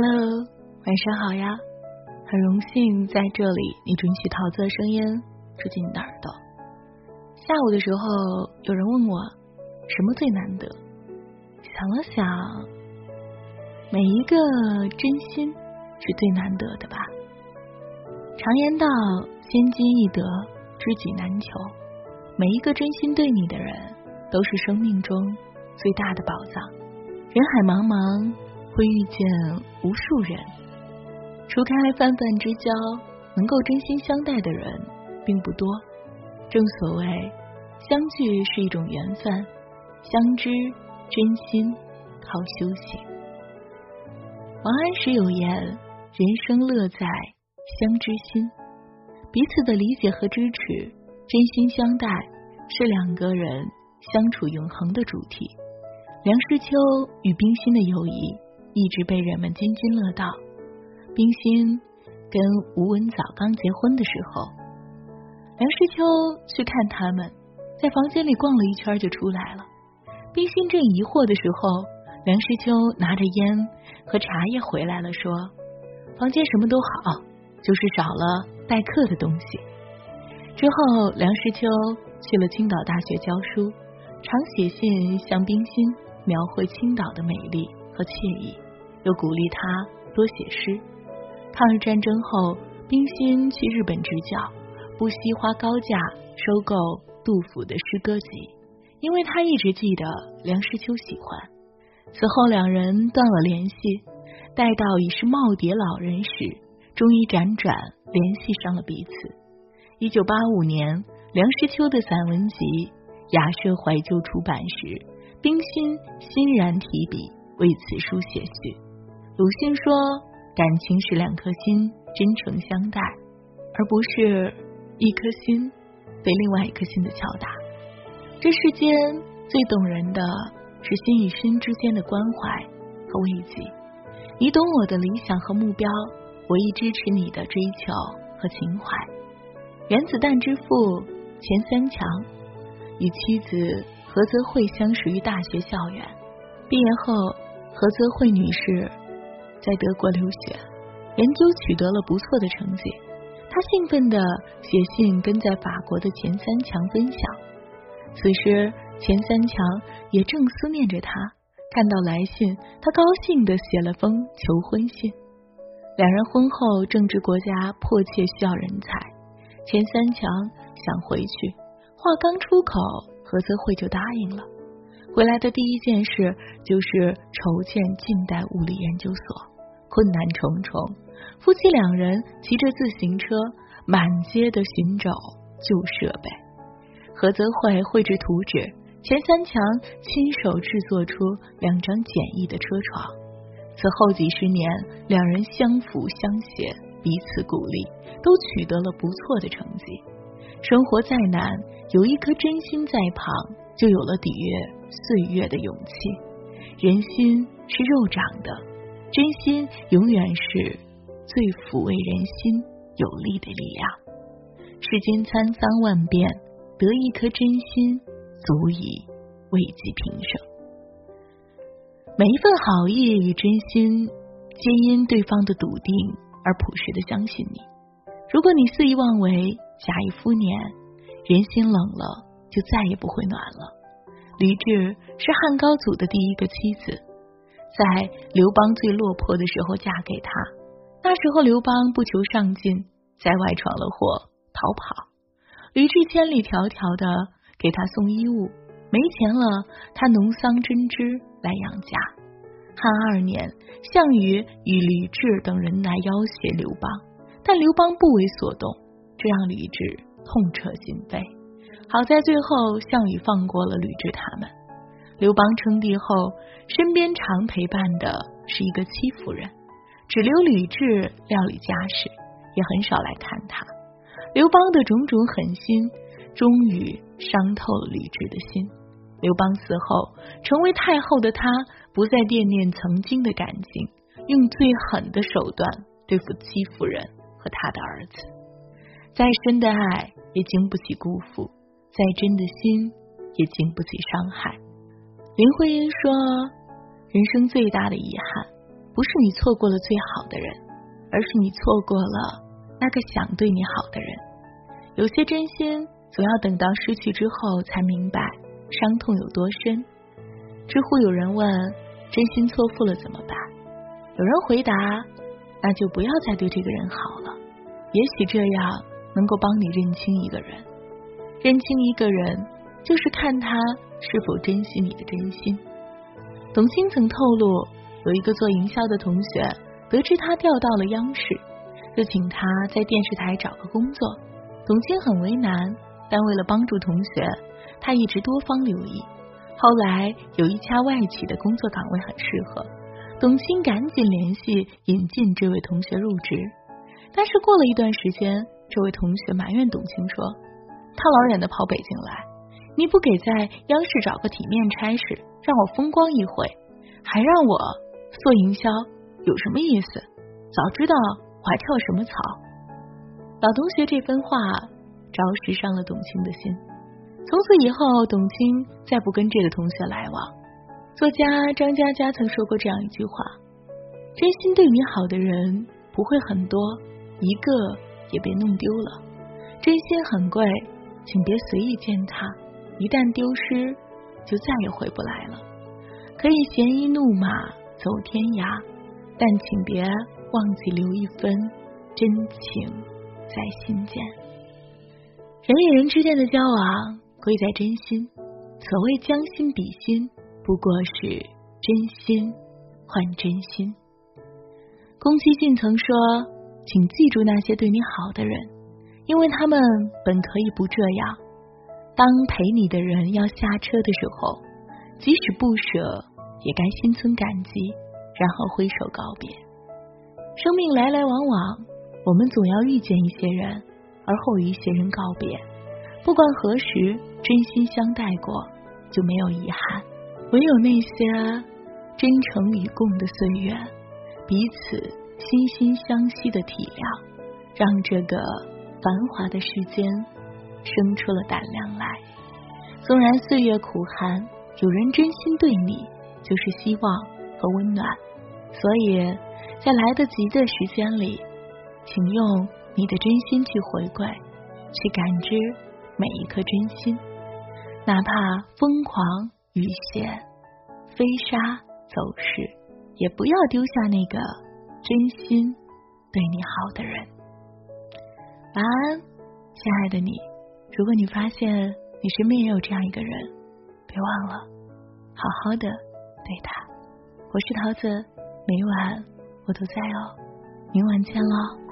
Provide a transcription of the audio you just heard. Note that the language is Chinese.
Hello，晚上好呀！很荣幸在这里，你准许桃子的声音住进你的耳朵。下午的时候，有人问我什么最难得，想了想，每一个真心是最难得的吧。常言道，千金易得，知己难求。每一个真心对你的人，都是生命中最大的宝藏。人海茫茫。会遇见无数人，除开泛泛之交，能够真心相待的人并不多。正所谓，相聚是一种缘分，相知真心靠修行。王安石有言：“人生乐在相知心。”彼此的理解和支持，真心相待，是两个人相处永恒的主题。梁实秋与冰心的友谊。一直被人们津津乐道。冰心跟吴文藻刚结婚的时候，梁实秋去看他们，在房间里逛了一圈就出来了。冰心正疑惑的时候，梁实秋拿着烟和茶叶回来了，说：“房间什么都好，就是少了待客的东西。”之后，梁实秋去了青岛大学教书，常写信向冰心描绘青岛的美丽和惬意。又鼓励他多写诗。抗日战争后，冰心去日本执教，不惜花高价收购杜甫的诗歌集，因为他一直记得梁实秋喜欢。此后两人断了联系，待到已是耄耋老人时，终于辗转联系上了彼此。一九八五年，梁实秋的散文集《雅舍怀旧》出版时，冰心欣然提笔为此书写序。鲁迅说：“感情是两颗心真诚相待，而不是一颗心被另外一颗心的敲打。这世间最动人的是心与心之间的关怀和慰藉。你懂我的理想和目标，我亦支持你的追求和情怀。”原子弹之父钱三强与妻子何泽慧相识于大学校园，毕业后，何泽慧女士。在德国留学，研究取得了不错的成绩。她兴奋的写信跟在法国的钱三强分享。此时，钱三强也正思念着她。看到来信，他高兴的写了封求婚信。两人婚后，正值国家迫切需要人才。钱三强想回去，话刚出口，何泽慧就答应了。回来的第一件事就是筹建近代物理研究所。困难重重，夫妻两人骑着自行车满街的寻找旧设备。何泽慧绘制图纸，钱三强亲手制作出两张简易的车床。此后几十年，两人相扶相携，彼此鼓励，都取得了不错的成绩。生活再难，有一颗真心在旁，就有了抵御岁月的勇气。人心是肉长的。真心永远是最抚慰人心有力的力量。世间沧桑万变，得一颗真心足以慰藉平生。每一份好意与真心，皆因对方的笃定而朴实的相信你。如果你肆意妄为，假意敷衍，人心冷了，就再也不会暖了。吕雉是汉高祖的第一个妻子。在刘邦最落魄的时候嫁给他，那时候刘邦不求上进，在外闯了祸逃跑，吕雉千里迢迢的给他送衣物，没钱了，他农桑针织来养家。汉二年，项羽与吕雉等人来要挟刘邦，但刘邦不为所动，这让吕雉痛彻心扉。好在最后项羽放过了吕雉他们。刘邦称帝后，身边常陪伴的是一个戚夫人，只留吕雉料理家事，也很少来看他。刘邦的种种狠心，终于伤透了吕雉的心。刘邦死后，成为太后的他，不再惦念曾经的感情，用最狠的手段对付戚夫人和他的儿子。再深的爱，也经不起辜负；再真的心，也经不起伤害。林徽因说：“人生最大的遗憾，不是你错过了最好的人，而是你错过了那个想对你好的人。有些真心，总要等到失去之后才明白伤痛有多深。知乎有人问：真心错付了怎么办？有人回答：那就不要再对这个人好了。也许这样能够帮你认清一个人。认清一个人，就是看他是否珍惜你的真心。董卿曾透露，有一个做营销的同学，得知他调到了央视，就请他在电视台找个工作。董卿很为难，但为了帮助同学，他一直多方留意。后来有一家外企的工作岗位很适合，董卿赶紧联系引进这位同学入职。但是过了一段时间，这位同学埋怨董卿说：“他老远的跑北京来。”你不给在央视找个体面差事，让我风光一回，还让我做营销，有什么意思？早知道我还跳什么槽？老同学这番话着实伤了董卿的心。从此以后，董卿再不跟这个同学来往。作家张嘉佳曾说过这样一句话：真心对你好的人不会很多，一个也别弄丢了。真心很贵，请别随意践踏。一旦丢失，就再也回不来了。可以闲衣怒马走天涯，但请别忘记留一分真情在心间。人与人之间的交往，贵在真心。所谓将心比心，不过是真心换真心。宫崎骏曾说：“请记住那些对你好的人，因为他们本可以不这样。”当陪你的人要下车的时候，即使不舍，也该心存感激，然后挥手告别。生命来来往往，我们总要遇见一些人，而后与一些人告别。不管何时，真心相待过，就没有遗憾。唯有那些真诚与共的岁月，彼此心心相惜的体谅，让这个繁华的世间。生出了胆量来。纵然岁月苦寒，有人真心对你，就是希望和温暖。所以在来得及的时间里，请用你的真心去回馈，去感知每一颗真心。哪怕疯狂雨雪飞沙走石，也不要丢下那个真心对你好的人。晚安，亲爱的你。如果你发现你身边也有这样一个人，别忘了好好的对他。我是桃子，每晚我都在哦，明晚见喽。